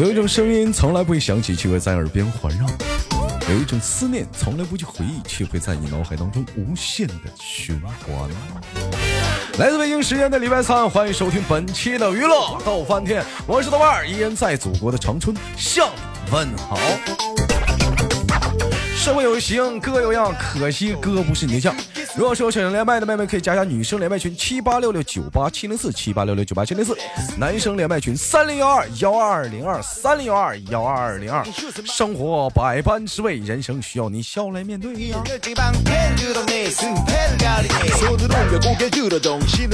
有一种声音从来不会响起，却会在耳边环绕；有一种思念从来不去回忆，却会在你脑海当中无限的循环。来自北京时间的礼拜三，欢迎收听本期的娱乐逗翻天，我是豆瓣儿，依然在祖国的长春向你问好。社会有形，哥有样，可惜哥不是你对象。如果说想连麦的妹妹，可以加一下女生连麦群七八六六九八七零四七八六六九八七零四，男生连麦群三零幺二幺二零二三零幺二幺二零二。生活百般滋味，人生需要你笑来面对呀。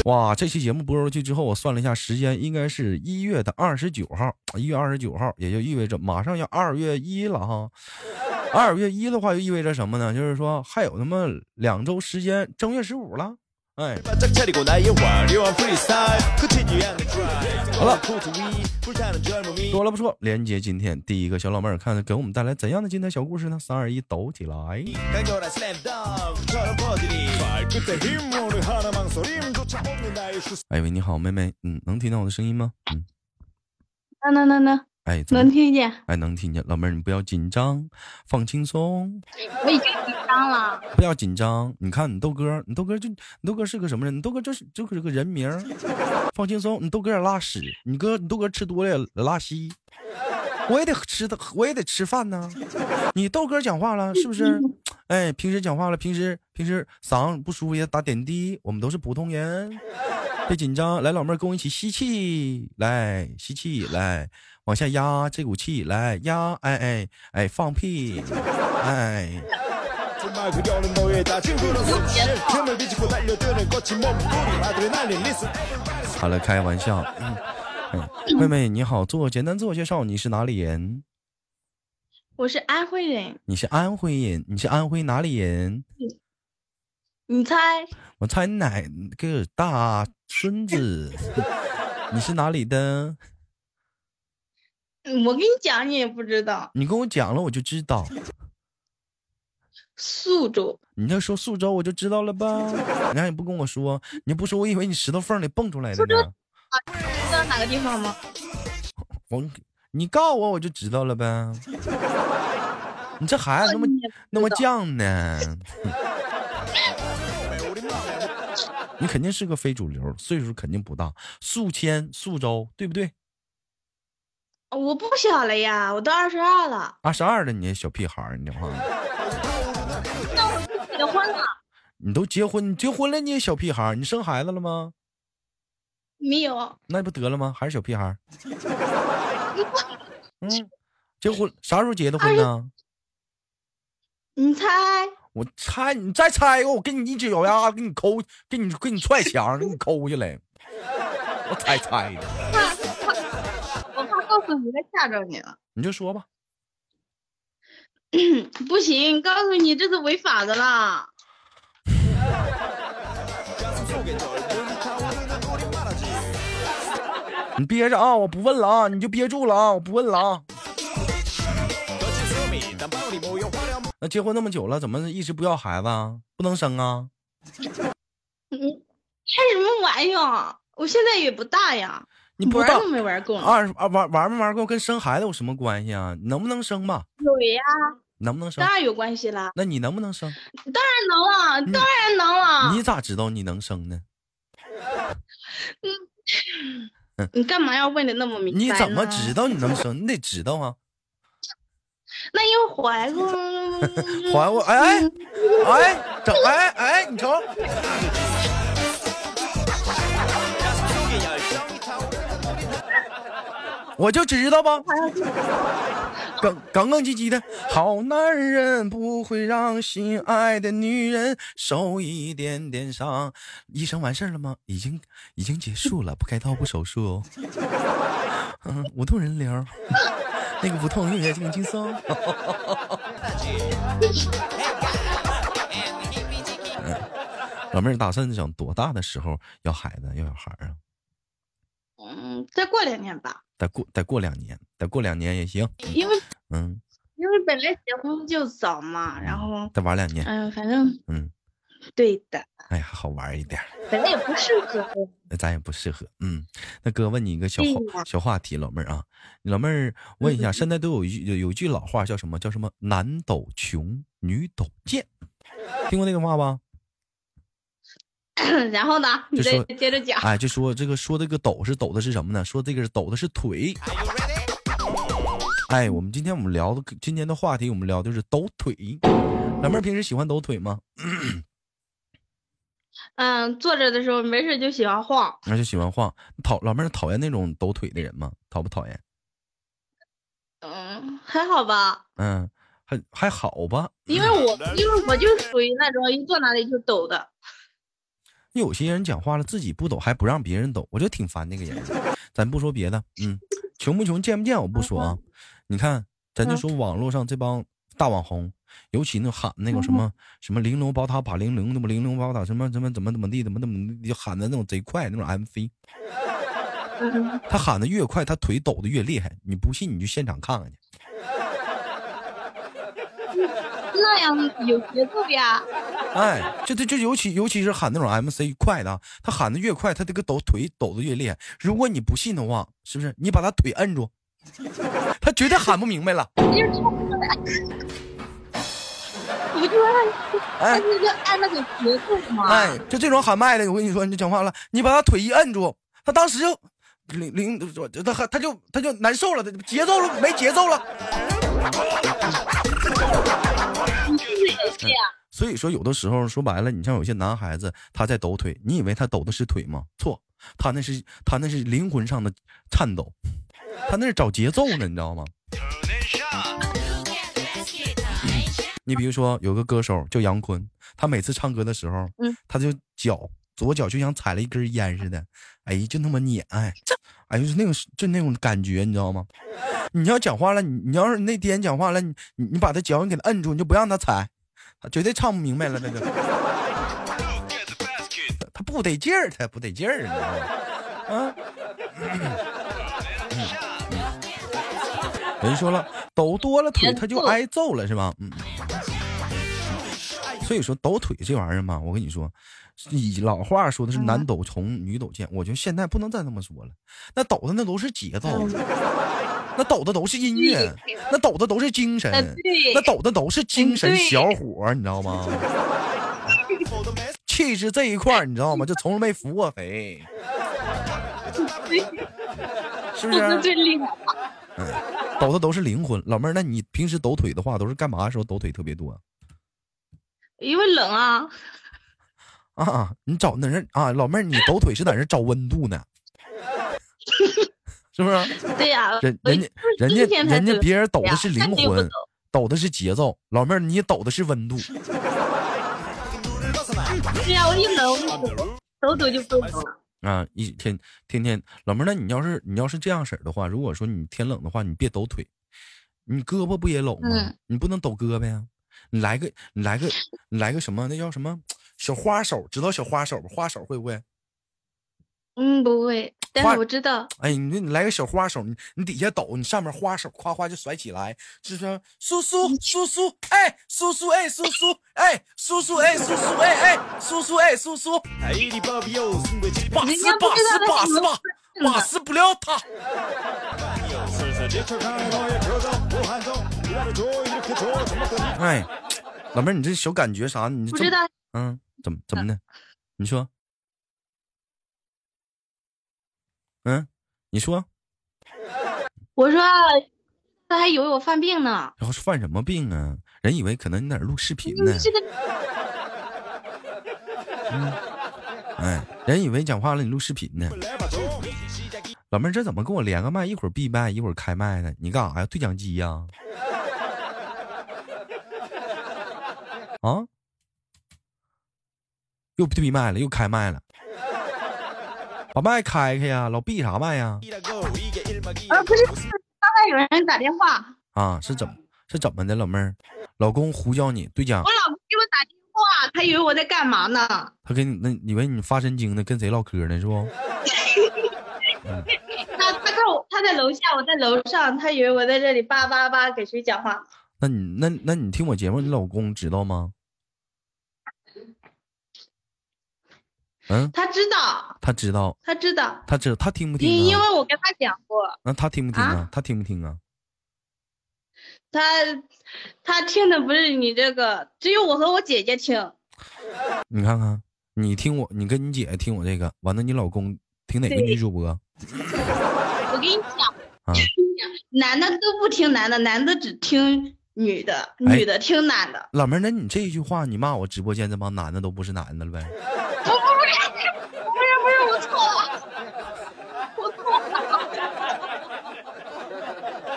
哇，这期节目播出去之后，我算了一下时间，应该是一月的二十九号，一月二十九号，也就意味着马上要二月一了哈。二月一的话，就意味着什么呢？就是说还有那么两周时间，正月十五了。哎，好了，多了不说，连接今天第一个小老妹儿，看给我们带来怎样的精彩小故事呢？三二一，抖起来！哎喂，你好，妹妹，嗯，能听到我的声音吗？嗯，能能能能。哎，能听见？哎，能听见。老妹儿，你不要紧张，放轻松。我已经紧张了。不要紧张。你看，你豆哥，你豆哥就，你豆哥是个什么人？你豆哥就是就是个人名。放轻松，你豆哥也拉屎，你哥你豆哥吃多了也拉稀。我也得吃的，我也得吃饭呢。你豆哥讲话了是不是？哎，平时讲话了，平时平时嗓子不舒服也打点滴。我们都是普通人，别紧张。来，老妹儿跟我一起吸气，来吸气，来。往下压这股气，来压，哎哎哎，放屁，哎。好了，开玩笑。嗯嗯妹妹你好，做简单自我介绍，你是哪里人？我是安徽人。你是安徽人？你是安徽哪里人？你猜？我猜你哪个大孙子？你是哪里的？我跟你讲，你也不知道。你跟我讲了，我就知道。宿州。你要说宿州，我就知道了吧？你还不跟我说？你不说，我以为你石头缝里蹦出来的呢。知道哪个地方吗？我，你告诉我，我就知道了呗。你这孩子那么那么犟呢？你肯定是个非主流，岁数肯定不大。宿迁、宿州，对不对？我不小了呀，我都二十二了。二十二了，你小屁孩儿，你这话。那 我结婚了。你都结婚，你结婚了，你也小屁孩儿，你生孩子了吗？没有。那不得了吗？还是小屁孩儿。嗯，结婚啥时候结的婚呢？你猜。我猜，你再猜一个，我给你一脚丫子，给你抠，给你给你踹墙，给你抠下来。我猜猜的。告诉你，他吓着你了。你就说吧。不行，告诉你，这是违法的啦。你憋着啊，我不问了啊，你就憋住了啊，我不问了啊。那结婚那么久了，怎么一直不要孩子啊？不能生啊？你，开什么玩笑？我现在也不大呀。你不知道没玩够，二啊玩玩没玩够跟生孩子有什么关系啊？能不能生吧？有呀，能不能生？当然有关系啦。那你能不能生？当然能了，当然能了。你咋知道你能生呢？嗯，你干嘛要问的那么明白？你怎么知道你能生？你得知道啊。那因为怀过，怀过，哎哎哎，整哎哎，你瞅。我就知道吧，刚刚刚唧唧的好男人不会让心爱的女人受一点点伤。医生完事了吗？已经已经结束了，不开刀不手术哦。嗯，无痛人流，那个不痛，用起来就很轻松。老妹儿打算想多大的时候要孩子要小孩啊？嗯，再过两年吧。再过再过两年，再过两年也行。因为嗯，因为本来结婚就早嘛，然后再玩两年。嗯，反正嗯，对的，哎呀，好玩一点，反正也不适合。那咱也不适合。嗯，那哥问你一个小话小话题，老妹儿啊，老妹儿问一下，嗯现在都有一有一句老话叫什么？叫什么？男抖穷，女抖贱，听过那个话吧？然后呢，你说接着讲。哎，就说这个说这个抖是抖的是什么呢？说这个抖的是腿。哎，我们今天我们聊的今天的话题，我们聊的是抖腿。老妹儿平时喜欢抖腿吗？嗯，坐着的时候没事就喜欢晃。那就喜欢晃。讨老妹儿讨厌那种抖腿的人吗？讨不讨厌？嗯，还好吧，嗯，还还好吧。因为我因为我就属于那种一坐哪里就抖的。有些人讲话了，自己不抖还不让别人抖，我就挺烦那个人。咱不说别的，嗯，穷不穷，见不见，我不说啊。你看，咱就说网络上这帮大网红，尤其那喊那个什么什么玲珑宝塔把玲珑，那么玲珑宝塔什么什么怎么怎么地，怎么怎么地，就喊的那种贼快那种 MC，嗯，他喊的越快，他腿抖的越厉害。你不信你就现场看看去。那样有节奏呀。哎，就这就尤其尤其是喊那种 MC 快的啊，他喊的越快，他这个抖腿抖的越厉害。如果你不信的话，是不是你把他腿摁住，他绝对喊不明白了。不就按，哎按那个按那个节奏嘛。哎，就这种喊麦的，我跟你说，你就讲话了，你把他腿一摁住，他当时就零零，他他就他就难受了，他节奏了没节奏了。所以说，有的时候说白了，你像有些男孩子他在抖腿，你以为他抖的是腿吗？错，他那是他那是灵魂上的颤抖，他那是找节奏呢，你知道吗？你比如说有个歌手叫杨坤，他每次唱歌的时候，嗯他就脚左脚就像踩了一根烟似的，哎，就那么碾，哎，哎，就是那种就那种感觉，你知道吗？你要讲话了，你你要是那天讲话了，你你你把他脚你给他摁住，你就不让他踩，他绝对唱不明白了，那就他不得劲儿，他不得劲儿，你知道吗？啊。人说了，抖多了腿他就挨揍了，是吧？嗯。所以说抖腿这玩意儿嘛，我跟你说，以老话说的是男抖穷，女抖贱。我觉得现在不能再这么说了，那抖的那都是节奏，那抖的都是音乐，那抖的都是精神那，抖的都是精神小伙，你知道吗？气质这一块儿，你知道吗？就从来没服过谁，是不是是？最厉害。抖的都是灵魂。老妹儿，那你平时抖腿的话，都是干嘛时候抖腿特别多因为冷啊，啊？你找那人啊，老妹儿，你抖腿是在那找温度呢，是不是？对呀，人我人家人家人家别人抖的是灵魂抖，的是节奏，老妹儿你抖的是温度。对呀，我一冷抖，抖抖就不冷了。啊，一天天天，老妹儿，那你要是你要是这样式儿的话，如果说你天冷的话，你别抖腿，你胳膊不也冷吗？嗯你不能抖胳膊呀，你来个你来个你来个什么？那叫什么小花手？知道小花手不？花手会不会？嗯，不会，但花是我知道。哎，你你来个小花手，你你底下抖，你上面花手夸夸就甩起来，是不是？叔叔叔叔，哎，叔叔哎，叔叔哎，叔叔哎，叔叔哎哎，叔叔哎，叔叔，把人死家不知把死道把死把他是把死不了他。哎，老妹儿，你这小感觉啥？你这不知道，嗯，怎么怎么的？你说，嗯，你说，我说他还以为我犯病呢。然后是犯什么病啊？人以为可能你在那录视频呢你。这个哎，人以为讲话了你录视频呢。老妹儿，这怎么跟我连个麦？一会儿闭麦，一会儿开麦呢？你干啥呀？对讲机呀？啊？又闭麦了，又开麦了。把麦开开呀，老闭啥麦呀？啊，不是，刚才有人打电话，啊，是怎么是怎么的，老妹儿？老公呼叫你对讲我，老公给我打电话，他以为我在干嘛呢？他跟你那以为你发神经呢，跟谁唠嗑呢？是不？他他看我，他在楼下，我在楼上，他以为我在这里叭叭叭给谁讲话。那你那那你听我节目，你老公知道吗？嗯，他知道，他知道，他知道，他知道，他听不听因？为我跟他讲过，那他听不听啊啊？他听不听啊？他他听的不是你这个，只有我和我姐姐听。你看看，你听我，你跟你姐姐听我这个，完了你老公听哪个女主播我跟你讲，啊？男的都不听男的，男的只听女的，哎女的听男的。老妹儿，那你这一句话，你骂我直播间这帮男的都不是男的了呗？不是不是，我错了，我错了。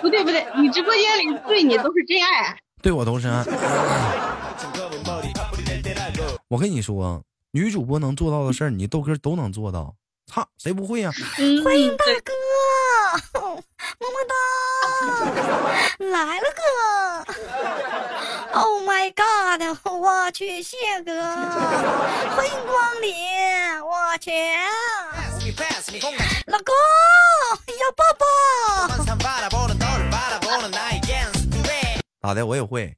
不对不对，你直播间里对你都是真爱。对我都是爱。我跟你说，女主播能做到的事儿，你豆哥都能做到。操，谁不会呀、嗯，欢迎大哥，么么哒，来了哥！Oh my god！我去，谢哥，欢迎光临！我去，老公要抱抱。咋的？我也会。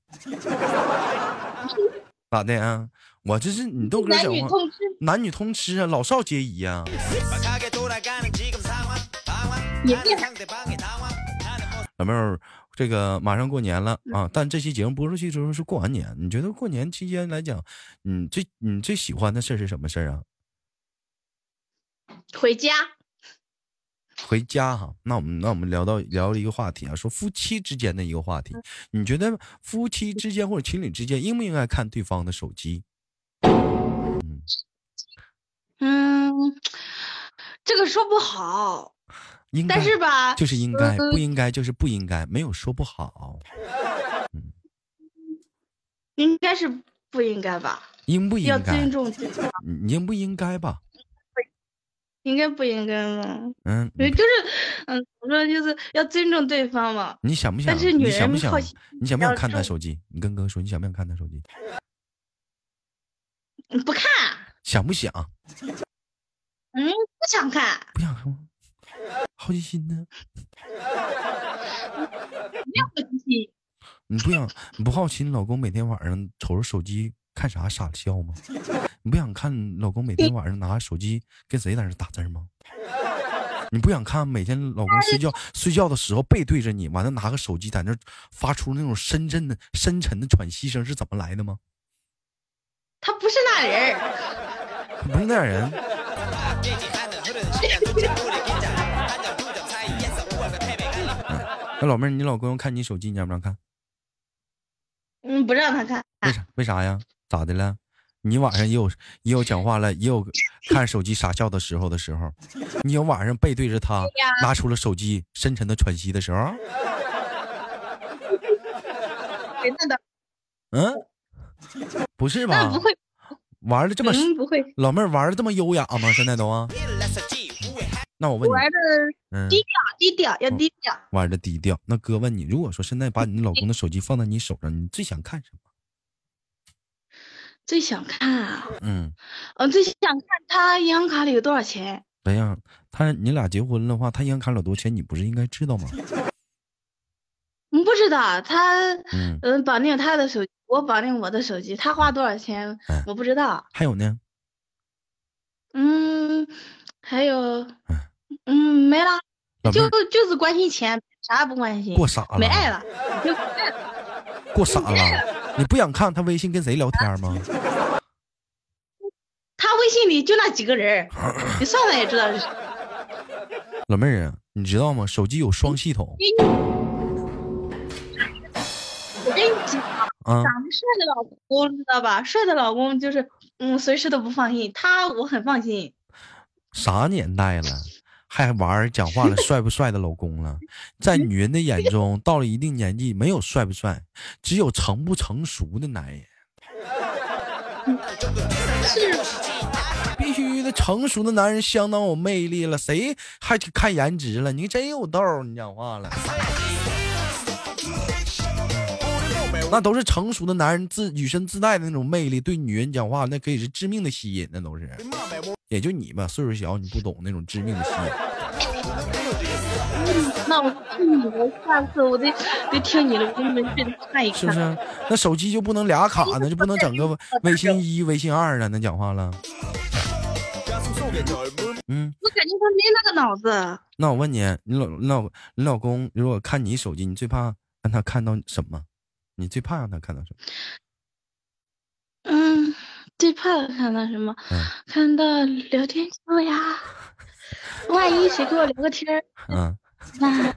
咋的啊？我这是你豆哥男讲话，女通吃。男女通吃啊，老少皆宜呀、也别老妹儿，这个马上过年了啊，但这期节目播出去之后是过完年，你觉得过年期间来讲，你最你最喜欢的事儿是什么事儿啊？回家，回家哈，那我们那我们聊到聊了一个话题啊，说夫妻之间的一个话题，你觉得夫妻之间或者情侣之间应不应该看对方的手机？嗯，这个说不好，应该但是吧，就是应该，呃不应该就是不应该，没有说不好，应该是不应该吧？应不应该要尊？重对方，你应不应该吧？应该不应该嘛？嗯，对，就是，嗯，我说就是要尊重对方嘛。你想不想？但是女你想不想人好奇？你想不想看他手机？你跟哥说，你想不想看他手机？嗯 不看，想不想？嗯，不想看，不想看吗？好奇心呢？没有不心。你不想你不好奇你老公每天晚上瞅着手机看啥傻笑吗？你不想看老公每天晚上拿手机跟谁在那打字吗？你不想看每天老公睡觉睡觉的时候背对着你，完了拿个手机在那发出那种深沉的深沉的喘息声是怎么来的吗？他不是那人儿，不是那样人。那老妹儿，你老公要看你手机，你让不让看？嗯，不让他看。为啥？为啥呀？咋的了？你晚上也有也有讲话了，也有看手机傻笑的时候的时候，你有晚上背对着他拿出了手机深沉的喘息的时候，嗯，不是吧不？会，玩的这么嗯，不会，老妹儿玩的这么优雅吗？现在都啊？那我问你，玩的嗯，低调，低调，要低调。玩的低调。那哥问你，如果说现在把你老公的手机放在你手上，你最想看什么？最想看啊，嗯，嗯，最想看他银行卡里有多少钱。怎样？他你俩结婚的话，他银行卡里有多少钱，你不是应该知道吗？嗯，不知道他，嗯，嗯，绑定他的手机，我绑定我的手机，他花多少钱哎，我不知道。还有呢？嗯，还有哎，嗯，没了，就就是关心钱，啥也不关心，过傻了，没爱了，就没爱了。过傻了。你不想看他微信跟谁聊天吗？他微信里就那几个人，你算算也知道是谁。老妹儿啊，你知道吗？手机有双系统我跟你讲，啊。长得帅的老公知道吧？帅的老公就是，嗯，随时都不放心。他我很放心。啥年代了，还玩儿讲话了 帅不帅的老公了？在女人的眼中，到了一定年纪，没有帅不帅，只有成不成熟的男人。是，必须的，成熟的男人相当有魅力了，谁还去看颜值了？你真有道，你讲话了。那都是成熟的男人自女生自带的那种魅力，对女人讲话那可以是致命的吸引，那都是。也就你吧，岁数小，你不懂那种致命的吸引。那我听你的，下次我得得听你的，我给你们去看一看。是不是？那手机就不能俩卡呢？就不能整个 微信一、微信二了？那讲话了，嗯，我感觉他没那个脑子。那我问你，你老你老你老公如果看你手机，你最怕让他看到什么？你最怕让他看到什么？嗯，最怕看到什么？嗯看到聊天记录呀。万一谁跟我聊个天儿，嗯，那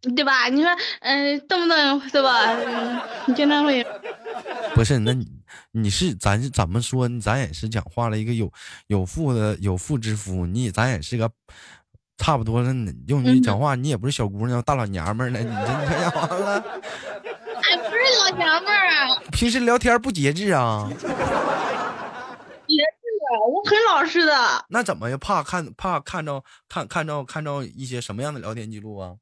对吧？你说，嗯、动不动对吧？嗯，你经常会 不是，那你你是咱是怎么说？咱也是讲话了一个有有妇的有妇之夫，你咱也是个差不多了。你用你讲话，你也不是小姑娘，大老娘们儿了。你这这样完了，老娘们儿啊，平时聊天不节制啊？节制，我很老实的。那怎么又怕看怕看着看看着看着一些什么样的聊天记录啊？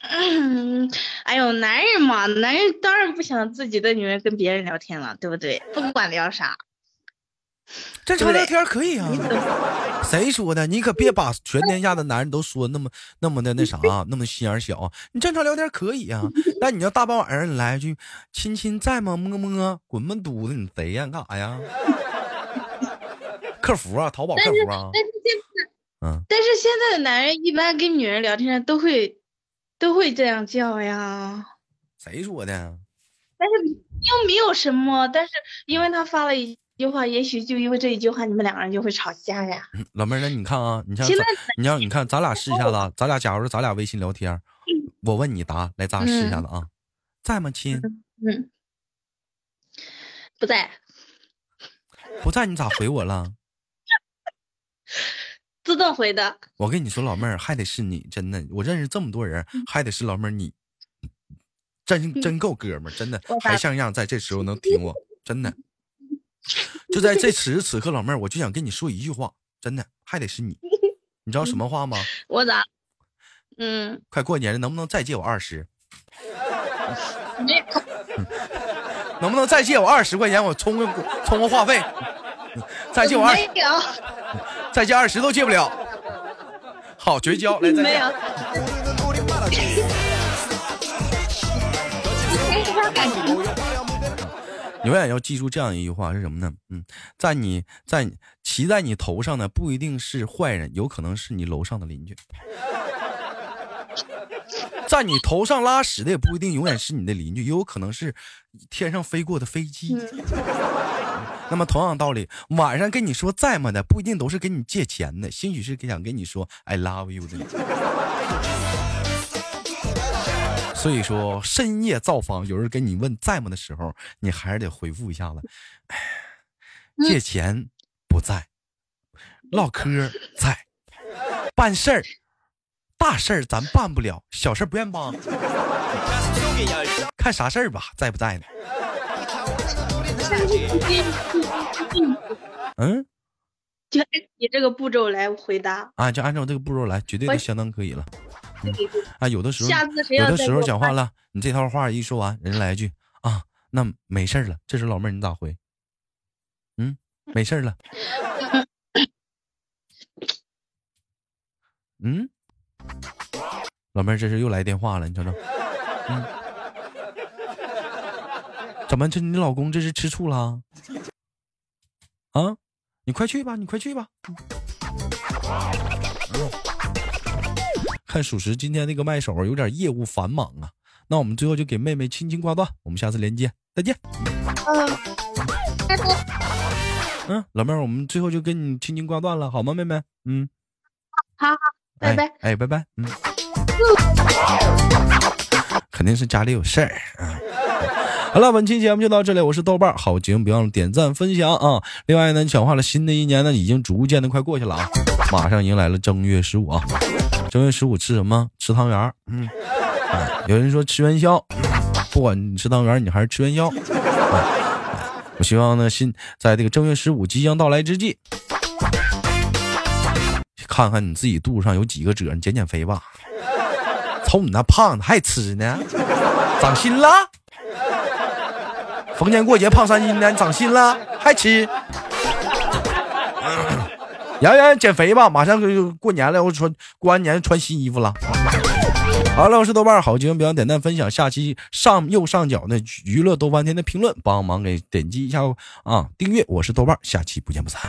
嗯，哎呦，男人嘛，男人当然不想自己的女人跟别人聊天了，对不对？不管聊啥，正常聊天可以啊？谁说的？你可别把全天下的男人都说那么那么的那啥，那么心眼小啊！你正常聊天可以啊，但你要大半晚上你来一句“亲亲在吗？么么，滚闷犊子，你贼呀？你干啥呀？”客服啊，淘宝客服啊，但是现在，嗯，但是现在的男人一般跟女人聊天都会都会这样叫呀。谁说的？但是又没有什么，但是因为他发了一句话，也许就因为这一句话，你们两个人就会吵架呀。嗯 老妹儿，那你看啊，你像你要你看，咱俩试一下子啊，咱俩假如说咱俩微信聊天，我问你答，来，咱俩试一下子啊，在吗，亲？嗯，不在，不在，你咋回我了？自动回的。我跟你说，老妹儿还得是你，真的，我认识这么多人，还得是老妹儿你，真真够哥们儿，真的还像样，在这时候能挺我，真的，就在这此时此刻，老妹儿，我就想跟你说一句话，真的还得是你，你知道什么话吗？我咋？嗯，快过年了，能不能再借我二十？能不能再借我二十块钱？我充个充个话费，再借我二没，有，再借二十都借不了。好，绝交，来再没见有。永远要记住这样一句话是什么呢？嗯，在你在骑在你头上的不一定是坏人，有可能是你楼上的邻居。在你头上拉屎的也不一定永远是你的邻居，也有可能是天上飞过的飞机。那么同样道理，晚上跟你说在吗的不一定都是跟你借钱的，兴许是想跟你说 I love you 的。所以说，深夜造访，有人跟你问在吗的时候，你还是得回复一下子。哎，借钱不在，唠嗑在，办事儿，大事儿咱办不了，小事儿不愿帮。看啥事儿吧，在不在呢？嗯就按你这个步骤来回答。啊，就按照这个步骤来，绝对我都相当可以了。啊，有的时候有的时候讲话了，你这套话一说完，人来一句啊，那没事了。这时候老妹儿你咋回？嗯，没事了。嗯，老妹儿这是又来电话了，你瞅瞅。嗯，怎么这你老公这是吃醋了？啊，你快去吧，你快去吧。看属实今天那个麦手有点业务繁忙啊，那我们最后就给妹妹轻轻挂断，我们下次连接，再见。嗯。嗯，老妹儿，我们最后就跟你轻轻挂断了，好吗，妹妹？嗯，好好，拜拜哎，哎，拜拜。嗯，肯定是家里有事儿啊。好了，本期节目就到这里，我是豆瓣儿，好节目别忘了点赞分享啊。另外呢，讲话了，新的一年呢已经逐渐的快过去了啊，马上迎来了正月十五啊。正月十五吃什么？吃汤圆儿。嗯，哎有人说吃元宵，不管你吃汤圆儿，你还是吃元宵。哎我希望呢，新在这个正月十五即将到来之际，看看你自己肚子上有几个褶，你减减肥吧。瞅你那胖的还吃呢，长心了。逢年过节胖三斤呢，长心了还吃。洋洋减肥吧，马上就过年了，我穿过完年穿新衣服了。好了，我是豆瓣，好节目，别忘点赞分享。下期上右上角那娱乐豆瓣天的评论，帮忙给点击一下啊，订阅。我是豆瓣，下期不见不散。